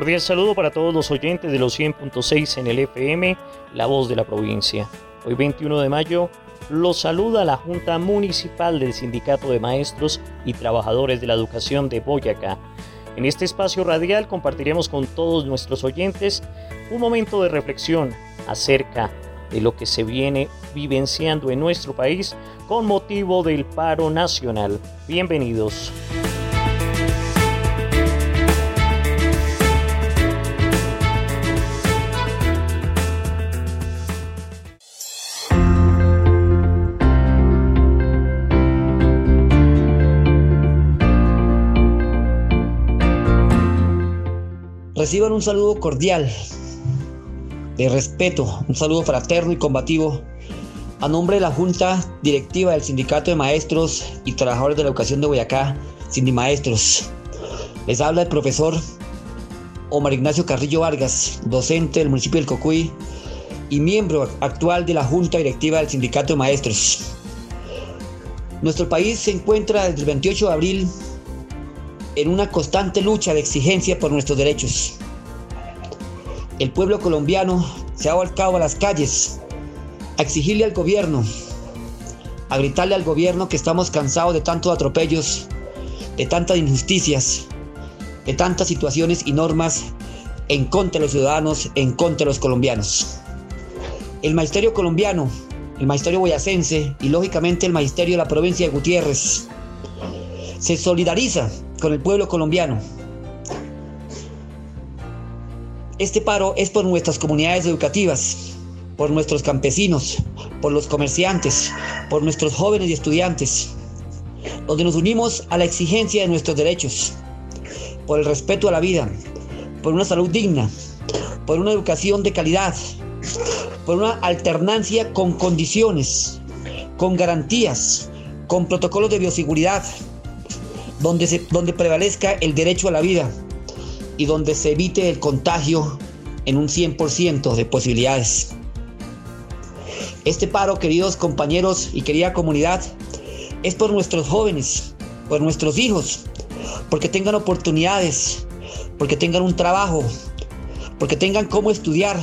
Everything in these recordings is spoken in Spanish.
Cordial saludo para todos los oyentes de los 100.6 en el FM, La Voz de la Provincia. Hoy 21 de mayo los saluda la Junta Municipal del Sindicato de Maestros y Trabajadores de la Educación de Boyacá. En este espacio radial compartiremos con todos nuestros oyentes un momento de reflexión acerca de lo que se viene vivenciando en nuestro país con motivo del paro nacional. Bienvenidos. Reciban un saludo cordial, de respeto, un saludo fraterno y combativo a nombre de la Junta Directiva del Sindicato de Maestros y Trabajadores de la Educación de Boyacá, Sindimaestros. Les habla el profesor Omar Ignacio Carrillo Vargas, docente del municipio del Cocuy y miembro actual de la Junta Directiva del Sindicato de Maestros. Nuestro país se encuentra desde el 28 de abril en una constante lucha de exigencia por nuestros derechos. El pueblo colombiano se ha volcado a las calles a exigirle al gobierno, a gritarle al gobierno que estamos cansados de tantos atropellos, de tantas injusticias, de tantas situaciones y normas en contra de los ciudadanos, en contra de los colombianos. El magisterio colombiano, el magisterio boyacense y lógicamente el magisterio de la provincia de Gutiérrez se solidariza con el pueblo colombiano. Este paro es por nuestras comunidades educativas, por nuestros campesinos, por los comerciantes, por nuestros jóvenes y estudiantes, donde nos unimos a la exigencia de nuestros derechos, por el respeto a la vida, por una salud digna, por una educación de calidad, por una alternancia con condiciones, con garantías, con protocolos de bioseguridad, donde, se, donde prevalezca el derecho a la vida y donde se evite el contagio en un 100% de posibilidades. Este paro, queridos compañeros y querida comunidad, es por nuestros jóvenes, por nuestros hijos, porque tengan oportunidades, porque tengan un trabajo, porque tengan cómo estudiar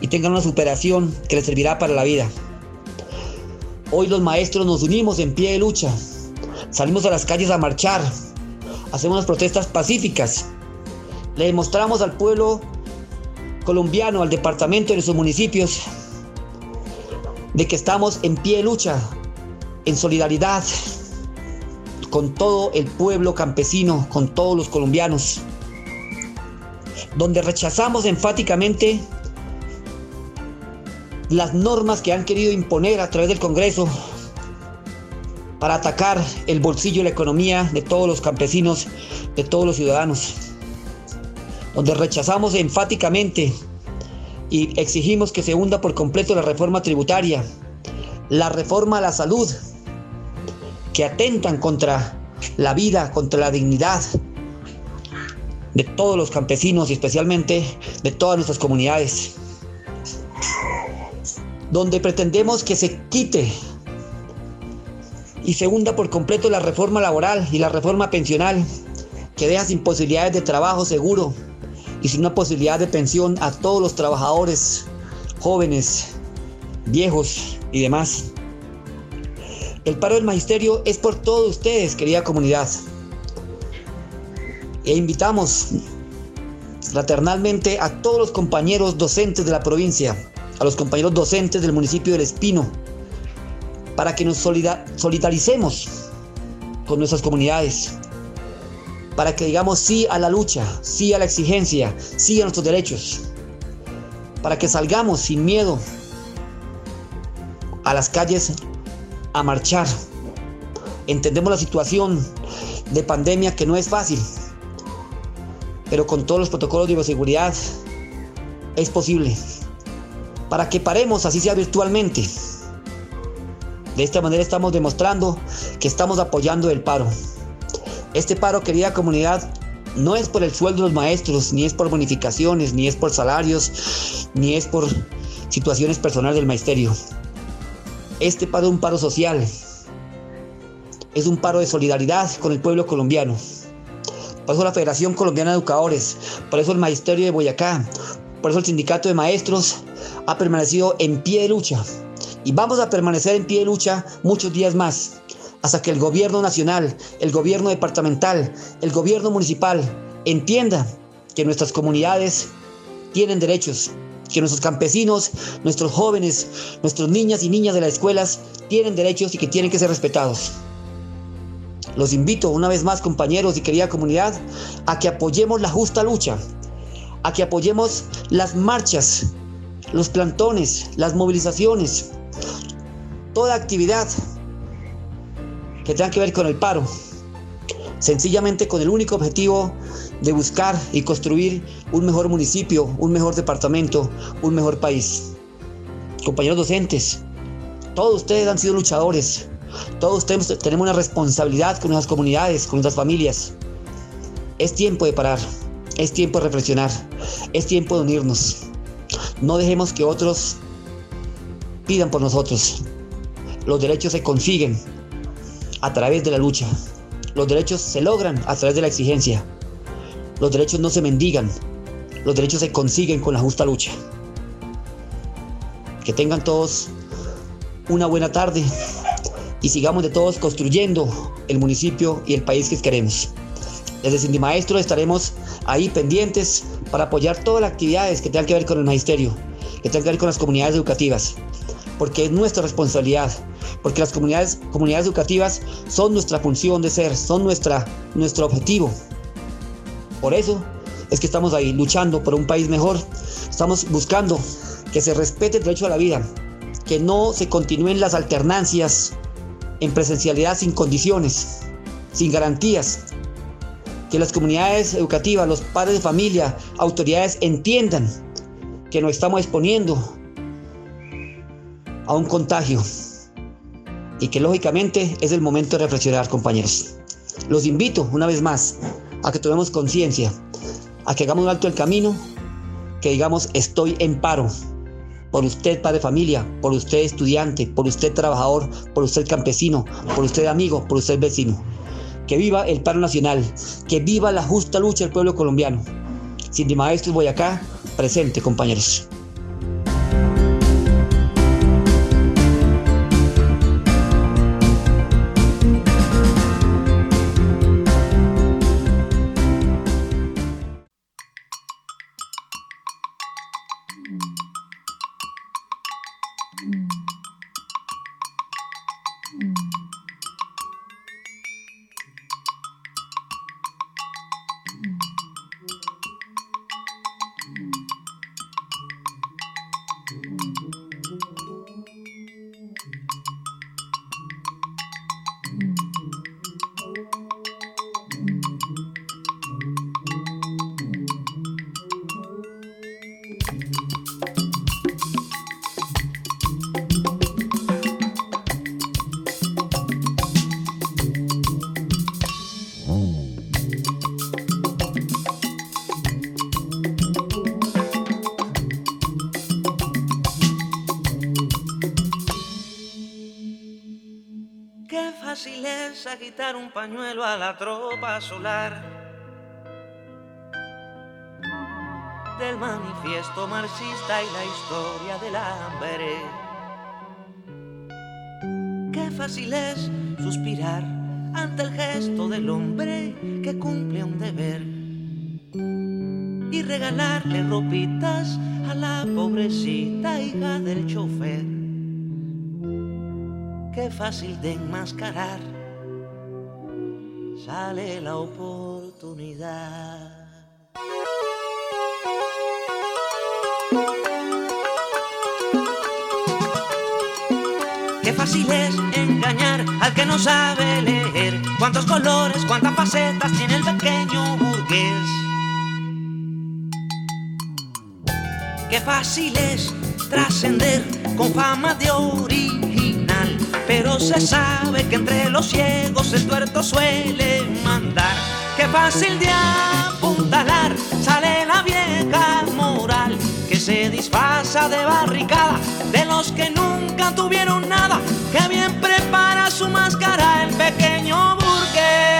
y tengan una superación que les servirá para la vida. Hoy los maestros nos unimos en pie de lucha Salimos a las calles a marchar, hacemos protestas pacíficas. Le demostramos al pueblo colombiano, al departamento de sus municipios, de que estamos en pie de lucha, en solidaridad con todo el pueblo campesino, con todos los colombianos, donde rechazamos enfáticamente las normas que han querido imponer a través del Congreso para atacar el bolsillo y la economía de todos los campesinos, de todos los ciudadanos, donde rechazamos enfáticamente y exigimos que se hunda por completo la reforma tributaria, la reforma a la salud, que atentan contra la vida, contra la dignidad de todos los campesinos y especialmente de todas nuestras comunidades, donde pretendemos que se quite y segunda por completo la reforma laboral y la reforma pensional, que deja sin posibilidades de trabajo seguro y sin una posibilidad de pensión a todos los trabajadores, jóvenes, viejos y demás. El paro del magisterio es por todos ustedes, querida comunidad. E invitamos fraternalmente a todos los compañeros docentes de la provincia, a los compañeros docentes del municipio del Espino, para que nos solidaricemos con nuestras comunidades, para que digamos sí a la lucha, sí a la exigencia, sí a nuestros derechos, para que salgamos sin miedo a las calles a marchar. Entendemos la situación de pandemia que no es fácil, pero con todos los protocolos de bioseguridad es posible. Para que paremos, así sea virtualmente, de esta manera estamos demostrando que estamos apoyando el paro. Este paro, querida comunidad, no es por el sueldo de los maestros, ni es por bonificaciones, ni es por salarios, ni es por situaciones personales del magisterio. Este paro es un paro social. Es un paro de solidaridad con el pueblo colombiano. por eso la Federación Colombiana de Educadores, por eso el Magisterio de Boyacá, por eso el Sindicato de Maestros ha permanecido en pie de lucha. Y vamos a permanecer en pie de lucha muchos días más, hasta que el gobierno nacional, el gobierno departamental, el gobierno municipal entienda que nuestras comunidades tienen derechos, que nuestros campesinos, nuestros jóvenes, nuestras niñas y niñas de las escuelas tienen derechos y que tienen que ser respetados. Los invito una vez más, compañeros y querida comunidad, a que apoyemos la justa lucha, a que apoyemos las marchas, los plantones, las movilizaciones, toda actividad que tenga que ver con el paro, sencillamente con el único objetivo de buscar y construir un mejor municipio, un mejor departamento, un mejor país. Compañeros docentes, todos ustedes han sido luchadores, todos tenemos una responsabilidad con nuestras comunidades, con nuestras familias. Es tiempo de parar, es tiempo de reflexionar, es tiempo de unirnos. No dejemos que otros pidan por nosotros. Los derechos se consiguen a través de la lucha. Los derechos se logran a través de la exigencia. Los derechos no se mendigan. Los derechos se consiguen con la justa lucha. Que tengan todos una buena tarde y sigamos de todos construyendo el municipio y el país que queremos. Desde Cindy Maestro estaremos ahí pendientes para apoyar todas las actividades que tengan que ver con el magisterio, que tengan que ver con las comunidades educativas, porque es nuestra responsabilidad, porque las comunidades, educativas son nuestra función de ser, son nuestra, nuestro objetivo. Por eso es que estamos ahí luchando por un país mejor, estamos buscando que se respete el derecho a la vida, que no se continúen las alternancias en presencialidad sin condiciones, sin garantías. Que las comunidades educativas, los padres de familia, autoridades entiendan que nos estamos exponiendo a un contagio y que lógicamente es el momento de reflexionar, compañeros. Los invito una vez más a que tomemos conciencia, a que hagamos alto el camino, que digamos estoy en paro, por usted padre de familia, por usted estudiante, por usted trabajador, por usted campesino, por usted amigo, por usted vecino. Que viva el paro nacional, que viva la justa lucha del pueblo colombiano. Cindy Maestros acá, presente compañeros. Quitar un pañuelo a la tropa solar del manifiesto marxista y la historia del hambre. Qué fácil es suspirar ante el gesto del hombre que cumple un deber y regalarle ropitas a la pobrecita hija del chofer. Qué fácil de enmascarar sale la oportunidad. Qué fácil es engañar al que no sabe leer. Cuántos colores, cuántas facetas tiene el pequeño burgués. Qué fácil es trascender con fama de original pero se sabe que entre los ciegos el tuerto suele mandar. Qué fácil de apuntalar sale la vieja moral que se disfraza de barricada de los que nunca tuvieron nada. Que bien prepara su máscara el pequeño burgués.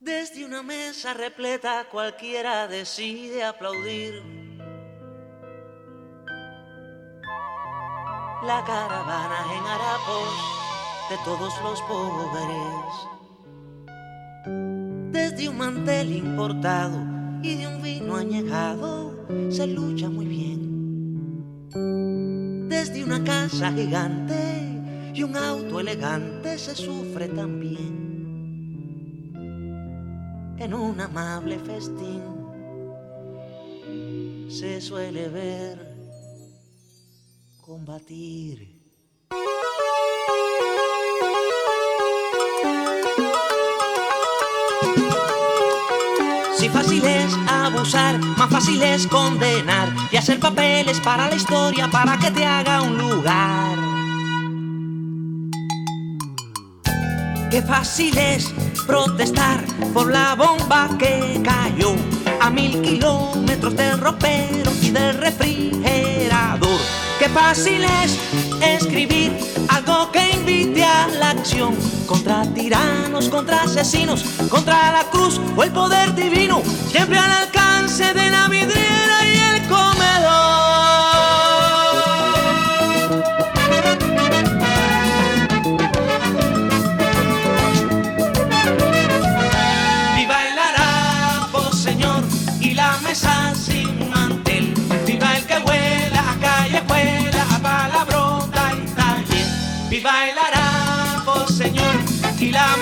Desde una mesa repleta cualquiera decide aplaudir. La caravana en harapos de todos los pobres. Desde un mantel importado y de un vino añejado se lucha muy bien. Desde una casa gigante y un auto elegante se sufre también en un amable festín se suele ver combatir. Si fácil es abusar, más fácil es condenar y hacer papeles para la historia para que te haga un lugar. Qué fácil es protestar por la bomba que cayó a mil kilómetros del ropero y del refrigerador. Qué fácil es escribir algo que invite a la acción contra tiranos, contra asesinos, contra la cruz o el poder divino, siempre al alcance de la vidriera y el comedor.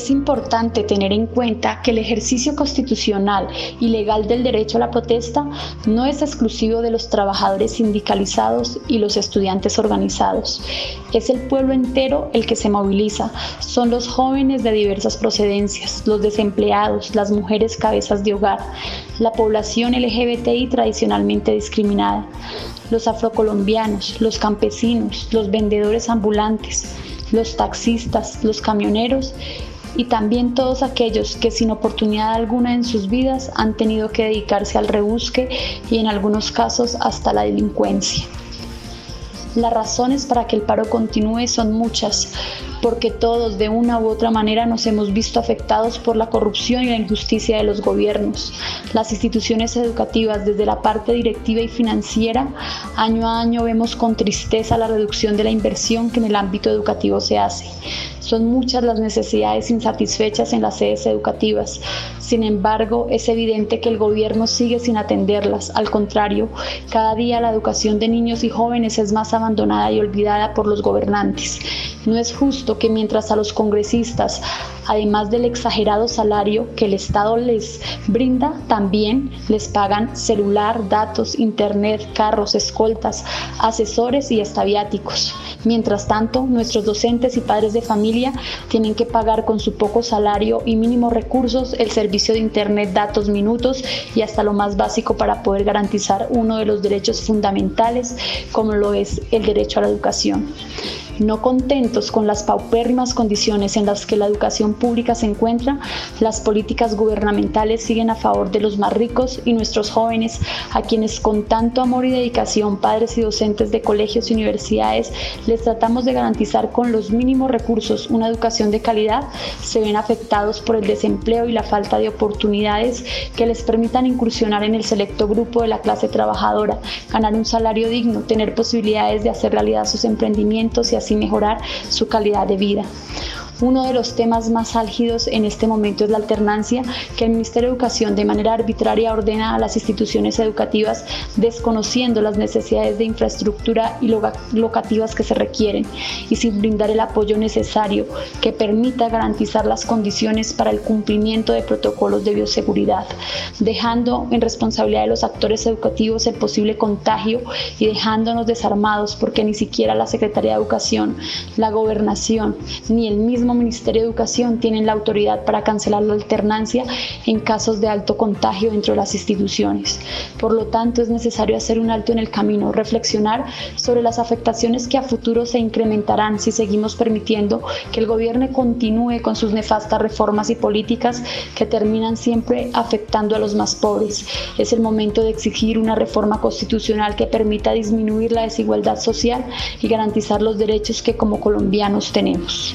Es importante tener en cuenta que el ejercicio constitucional y legal del derecho a la protesta no es exclusivo de los trabajadores sindicalizados y los estudiantes organizados. Es el pueblo entero el que se moviliza. Son los jóvenes de diversas procedencias, los desempleados, las mujeres cabezas de hogar, la población LGBTI tradicionalmente discriminada, los afrocolombianos, los campesinos, los vendedores ambulantes, los taxistas, los camioneros y también todos aquellos que sin oportunidad alguna en sus vidas han tenido que dedicarse al rebusque y en algunos casos hasta la delincuencia. Las razones para que el paro continúe son muchas, porque todos de una u otra manera nos hemos visto afectados por la corrupción y la injusticia de los gobiernos. Las instituciones educativas, desde la parte directiva y financiera, año a año vemos con tristeza la reducción de la inversión que en el ámbito educativo se hace. Son muchas las necesidades insatisfechas en las sedes educativas. Sin embargo, es evidente que el gobierno sigue sin atenderlas. Al contrario, cada día la educación de niños y jóvenes es más abandonada y olvidada por los gobernantes. No es justo que mientras a los congresistas, además del exagerado salario que el Estado les brinda, también les pagan celular, datos, internet, carros, escoltas, asesores y estaviáticos. Mientras tanto, nuestros docentes y padres de familia tienen que pagar con su poco salario y mínimos recursos el servicio de internet, datos, minutos y hasta lo más básico para poder garantizar uno de los derechos fundamentales como lo es el derecho a la educación. No contentos con las paupérrimas condiciones en las que la educación pública se encuentra, las políticas gubernamentales siguen a favor de los más ricos y nuestros jóvenes, a quienes con tanto amor y dedicación, padres y docentes de colegios y universidades, les tratamos de garantizar con los mínimos recursos una educación de calidad, se ven afectados por el desempleo y la falta de oportunidades que les permitan incursionar en el selecto grupo de la clase trabajadora, ganar un salario digno, tener posibilidades de hacer realidad sus emprendimientos y así mejorar su calidad de vida. Uno de los temas más álgidos en este momento es la alternancia que el Ministerio de Educación de manera arbitraria ordena a las instituciones educativas desconociendo las necesidades de infraestructura y locativas que se requieren y sin brindar el apoyo necesario que permita garantizar las condiciones para el cumplimiento de protocolos de bioseguridad, dejando en responsabilidad de los actores educativos el posible contagio y dejándonos desarmados porque ni siquiera la Secretaría de Educación, la Gobernación ni el mismo Ministerio de Educación tienen la autoridad para cancelar la alternancia en casos de alto contagio dentro de las instituciones. Por lo tanto, es necesario hacer un alto en el camino, reflexionar sobre las afectaciones que a futuro se incrementarán si seguimos permitiendo que el gobierno continúe con sus nefastas reformas y políticas que terminan siempre afectando a los más pobres. Es el momento de exigir una reforma constitucional que permita disminuir la desigualdad social y garantizar los derechos que como colombianos tenemos.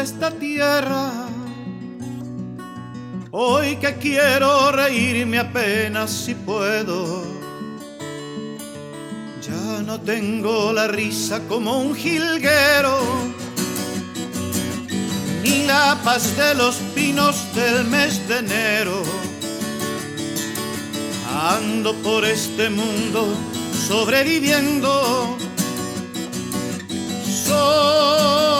esta tierra. Hoy que quiero reírme apenas si puedo. Ya no tengo la risa como un jilguero, chapas de los pinos del mes de enero. Ando por este mundo sobreviviendo, sobreviviendo,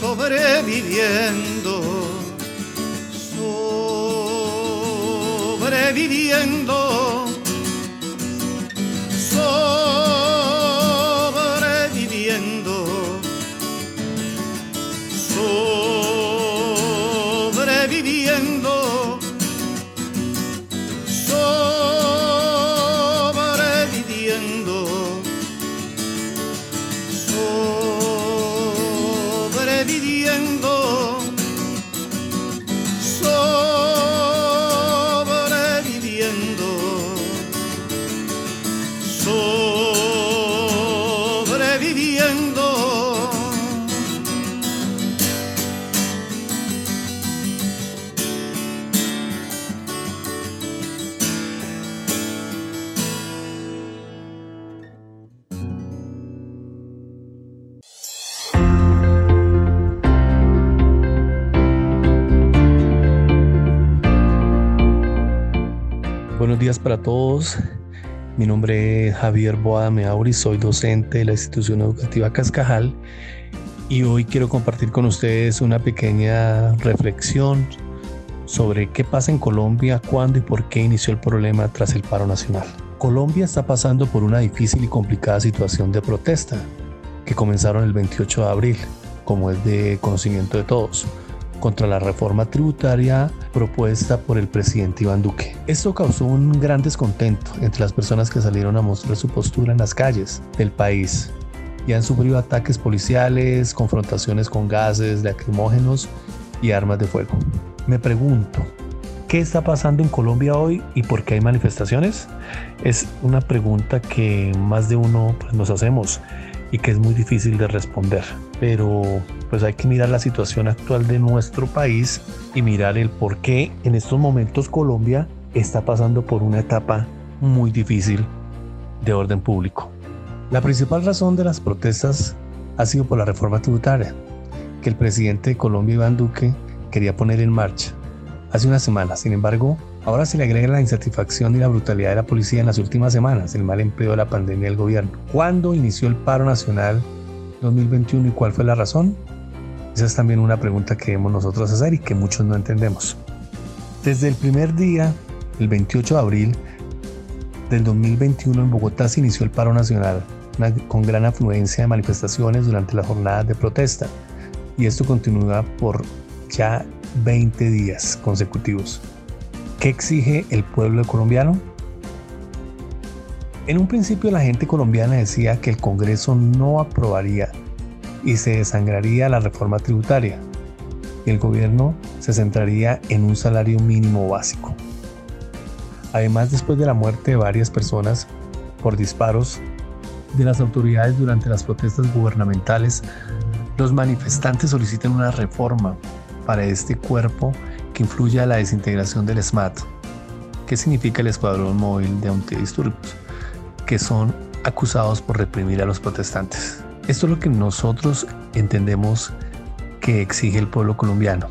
sobreviviendo, sobreviviendo, sobreviviendo, para todos. Mi nombre es Javier Boada Meauri, soy docente de la institución educativa Cascajal y hoy quiero compartir con ustedes una pequeña reflexión sobre qué pasa en Colombia, cuándo y por qué inició el problema tras el paro nacional. Colombia está pasando por una difícil y complicada situación de protesta que comenzaron el 28 de abril, como es de conocimiento de todos contra la reforma tributaria propuesta por el presidente Iván Duque. Esto causó un gran descontento entre las personas que salieron a mostrar su postura en las calles del país y han sufrido ataques policiales, confrontaciones con gases lacrimógenos y armas de fuego. Me pregunto, ¿qué está pasando en Colombia hoy y por qué hay manifestaciones? Es una pregunta que más de uno pues, nos hacemos y que es muy difícil de responder. Pero pues hay que mirar la situación actual de nuestro país y mirar el por qué en estos momentos Colombia está pasando por una etapa muy difícil de orden público. La principal razón de las protestas ha sido por la reforma tributaria que el presidente de Colombia, Iván Duque, quería poner en marcha hace una semana. Sin embargo, Ahora se le agrega la insatisfacción y la brutalidad de la policía en las últimas semanas, el mal empleo de la pandemia del gobierno. ¿Cuándo inició el paro nacional 2021 y cuál fue la razón? Esa es también una pregunta que debemos nosotros hacer y que muchos no entendemos. Desde el primer día, el 28 de abril del 2021 en Bogotá se inició el paro nacional con gran afluencia de manifestaciones durante las jornadas de protesta y esto continúa por ya 20 días consecutivos. ¿Qué exige el pueblo colombiano? En un principio la gente colombiana decía que el Congreso no aprobaría y se desangraría la reforma tributaria y el gobierno se centraría en un salario mínimo básico. Además, después de la muerte de varias personas por disparos de las autoridades durante las protestas gubernamentales, los manifestantes solicitan una reforma para este cuerpo que influya a la desintegración del SMAT. ¿Qué significa el Escuadrón Móvil de Antidisturbios? Que son acusados por reprimir a los protestantes. Esto es lo que nosotros entendemos que exige el pueblo colombiano.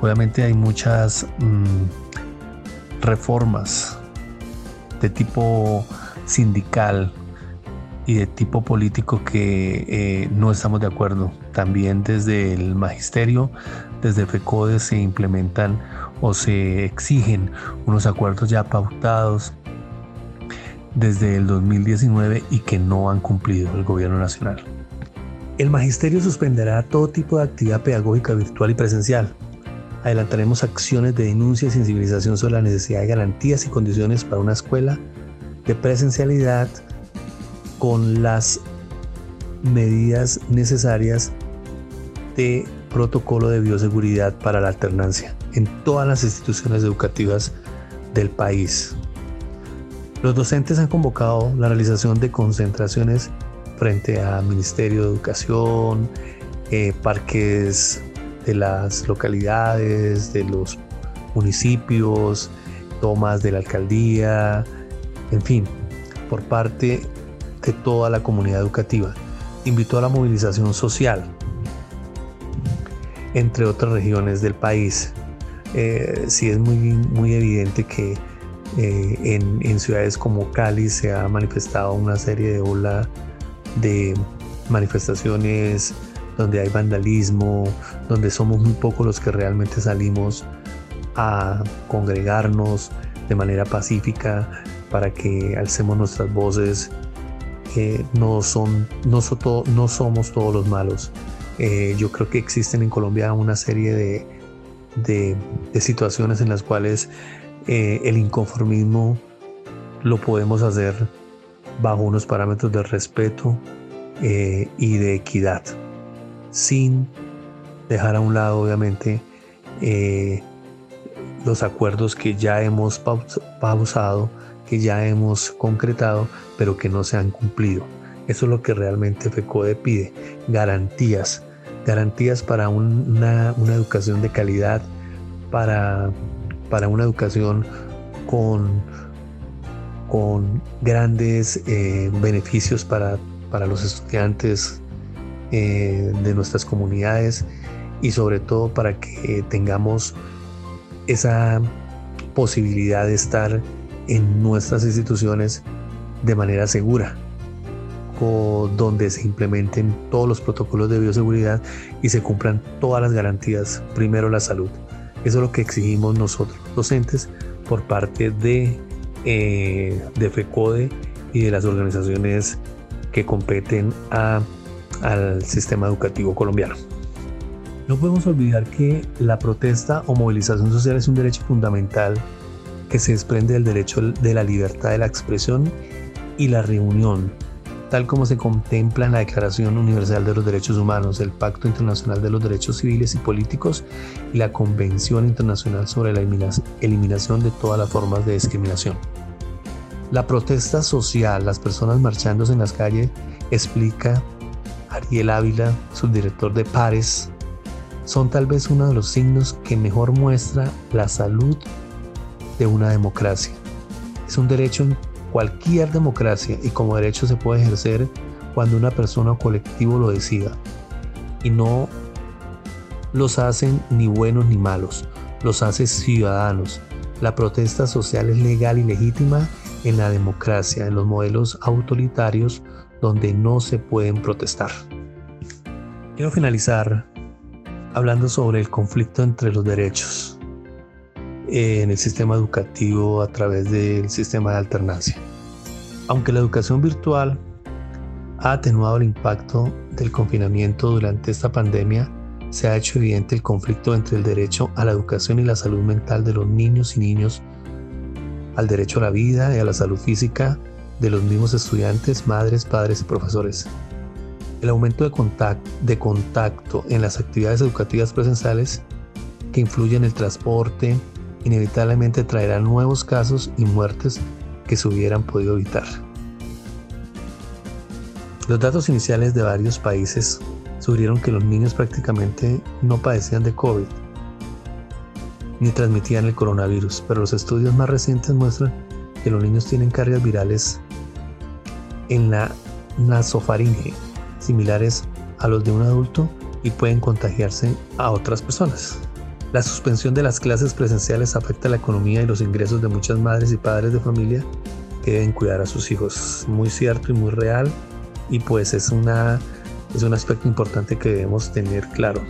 Obviamente hay muchas mm, reformas de tipo sindical y de tipo político que eh, no estamos de acuerdo. También desde el magisterio, desde FECODE se implementan o se exigen unos acuerdos ya pautados desde el 2019 y que no han cumplido el gobierno nacional. El magisterio suspenderá todo tipo de actividad pedagógica virtual y presencial. Adelantaremos acciones de denuncia y sensibilización sobre la necesidad de garantías y condiciones para una escuela de presencialidad con las medidas necesarias de protocolo de bioseguridad para la alternancia en todas las instituciones educativas del país. Los docentes han convocado la realización de concentraciones frente al Ministerio de Educación, eh, parques de las localidades, de los municipios, tomas de la alcaldía, en fin, por parte de toda la comunidad educativa. Invitó a la movilización social entre otras regiones del país. Eh, sí es muy, muy evidente que eh, en, en, ciudades como Cali se ha manifestado una serie de ola de manifestaciones donde hay vandalismo, donde somos muy pocos los que realmente salimos a congregarnos de manera pacífica para que alcemos nuestras voces. Eh, no, son, no, no somos todos los malos. Eh, yo creo que existen en Colombia una serie de, de, situaciones en las cuales eh, el inconformismo lo podemos hacer bajo unos parámetros de respeto eh, y de equidad, sin dejar a un lado obviamente eh, los acuerdos que ya hemos pausado, que ya hemos concretado, pero que no se han cumplido. Eso es lo que realmente FECODE pide, garantías, garantías para una, una educación de calidad, para, para una educación con con grandes eh, beneficios para, para, los estudiantes eh, de nuestras comunidades y sobre todo para que tengamos esa posibilidad de estar en nuestras instituciones de manera segura, donde se implementen todos los protocolos de bioseguridad y se cumplan todas las garantías, primero la salud. Eso es lo que exigimos nosotros, docentes, por parte de eh, de FECODE y de las organizaciones que competen al sistema educativo colombiano. No podemos olvidar que la protesta o movilización social es un derecho fundamental que se desprende del derecho de la libertad de la expresión y la reunión, tal como se contempla en la Declaración Universal de los Derechos Humanos, el Pacto Internacional de los Derechos Civiles y Políticos y la Convención Internacional sobre la Eliminación de todas las formas de discriminación. La protesta social, las personas marchándose en las calles, explica Ariel Ávila, subdirector de Pares, son tal vez uno de los signos que mejor muestra la salud de una democracia. Es un derecho cualquier democracia y como derecho se puede ejercer cuando una persona o colectivo lo decida. Y no los hacen ni buenos ni malos, los hace ciudadanos. La protesta social es legal y legítima en la democracia, en los modelos autoritarios donde no se pueden protestar. Quiero finalizar hablando sobre el conflicto entre los derechos en el sistema educativo a través del sistema de alternancia. Aunque la educación virtual ha atenuado el impacto del confinamiento durante esta pandemia, se ha hecho evidente el conflicto entre el derecho a la educación y la salud mental de los niños y niños al derecho a la vida y a la salud física de los mismos estudiantes, madres, padres y profesores. El aumento de contacto, de contacto en las actividades educativas presenciales que influyen en el transporte, inevitablemente traerá nuevos casos y muertes que se hubieran podido evitar. Los datos iniciales de varios países sugirieron que los niños prácticamente no padecían de COVID ni transmitían el coronavirus, pero los estudios más recientes muestran que los niños tienen cargas virales en la nasofaringe similares a los de un adulto y pueden contagiarse a otras personas. La suspensión de las clases presenciales afecta la economía y los ingresos de muchas madres y padres de familia que deben cuidar a sus hijos. Muy cierto y muy real y pues es, una, es un aspecto importante que debemos tener claro.